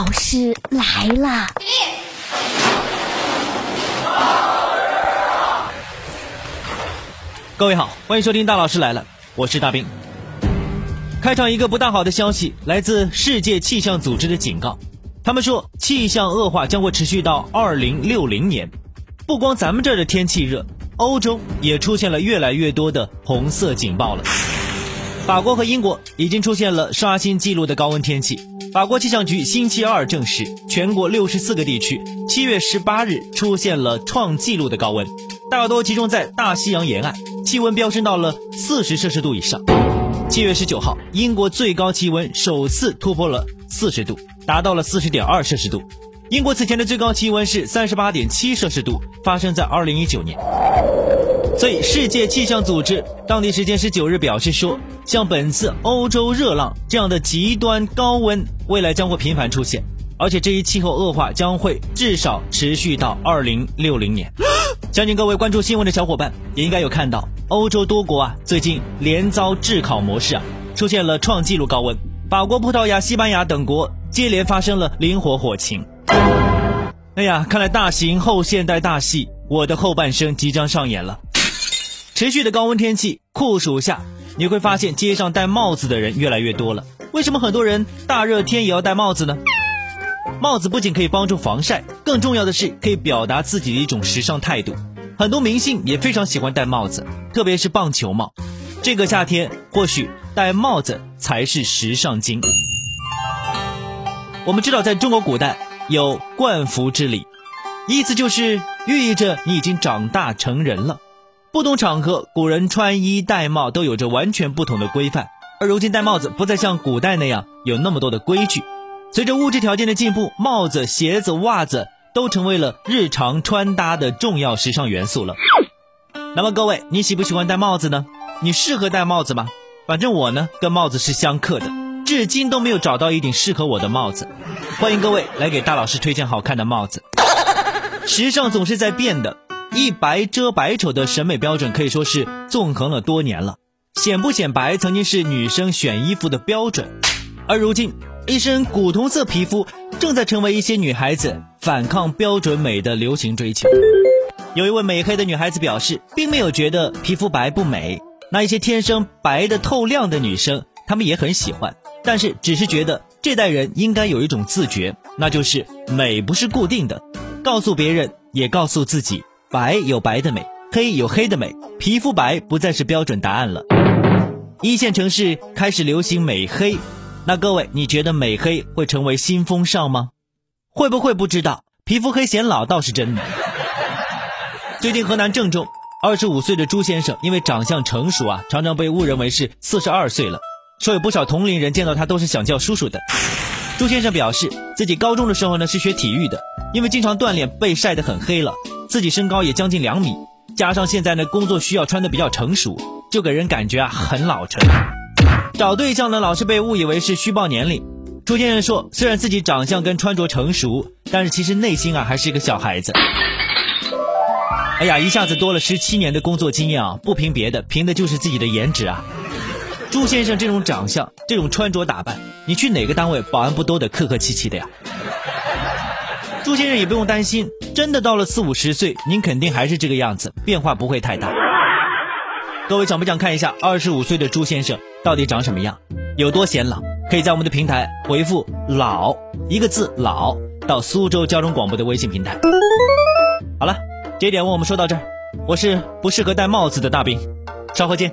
老师来了。各位好，欢迎收听大老师来了，我是大兵。开场一个不大好的消息，来自世界气象组织的警告，他们说气象恶化将会持续到二零六零年。不光咱们这儿的天气热，欧洲也出现了越来越多的红色警报了。法国和英国已经出现了刷新记录的高温天气，法国气象局星期二证实，全国六十四个地区七月十八日出现了创纪录的高温，大多集中在大西洋沿岸。气温飙升到了四十摄氏度以上。七月十九号，英国最高气温首次突破了四十度，达到了四十点二摄氏度。英国此前的最高气温是三十八点七摄氏度，发生在二零一九年。所以，世界气象组织当地时间十九日表示说，像本次欧洲热浪这样的极端高温，未来将会频繁出现，而且这一气候恶化将会至少持续到二零六零年。相信各位关注新闻的小伙伴也应该有看到，欧洲多国啊最近连遭炙烤模式啊，出现了创纪录高温。法国、葡萄牙、西班牙等国接连发生了林火火情。哎呀，看来大型后现代大戏《我的后半生》即将上演了。持续的高温天气，酷暑下，你会发现街上戴帽子的人越来越多了。为什么很多人大热天也要戴帽子呢？帽子不仅可以帮助防晒，更重要的是可以表达自己的一种时尚态度。很多明星也非常喜欢戴帽子，特别是棒球帽。这个夏天或许戴帽子才是时尚精。我们知道，在中国古代有冠服之礼，意思就是寓意着你已经长大成人了。不同场合，古人穿衣戴帽都有着完全不同的规范，而如今戴帽子不再像古代那样有那么多的规矩。随着物质条件的进步，帽子、鞋子、袜子都成为了日常穿搭的重要时尚元素了。那么各位，你喜不喜欢戴帽子呢？你适合戴帽子吗？反正我呢，跟帽子是相克的，至今都没有找到一顶适合我的帽子。欢迎各位来给大老师推荐好看的帽子。时尚总是在变的，一白遮百丑的审美标准可以说是纵横了多年了。显不显白曾经是女生选衣服的标准，而如今。一身古铜色皮肤正在成为一些女孩子反抗标准美的流行追求。有一位美黑的女孩子表示，并没有觉得皮肤白不美。那一些天生白的透亮的女生，她们也很喜欢，但是只是觉得这代人应该有一种自觉，那就是美不是固定的，告诉别人也告诉自己，白有白的美，黑有黑的美，皮肤白不再是标准答案了。一线城市开始流行美黑。那各位，你觉得美黑会成为新风尚吗？会不会不知道？皮肤黑显老倒是真的。最近河南郑州，二十五岁的朱先生因为长相成熟啊，常常被误认为是四十二岁了，说有不少同龄人见到他都是想叫叔叔的。朱先生表示，自己高中的时候呢是学体育的，因为经常锻炼被晒得很黑了，自己身高也将近两米，加上现在呢工作需要穿的比较成熟，就给人感觉啊很老成。找对象呢，老是被误以为是虚报年龄。朱先生说，虽然自己长相跟穿着成熟，但是其实内心啊还是一个小孩子。哎呀，一下子多了十七年的工作经验啊，不凭别的，凭的就是自己的颜值啊。朱先生这种长相，这种穿着打扮，你去哪个单位，保安不都得客客气气的呀？朱先生也不用担心，真的到了四五十岁，您肯定还是这个样子，变化不会太大。各位想不想看一下二十五岁的朱先生到底长什么样，有多显老？可以在我们的平台回复“老”一个字“老”到苏州交通广播的微信平台。好了，这一点问我们说到这儿，我是不适合戴帽子的大兵，稍后见。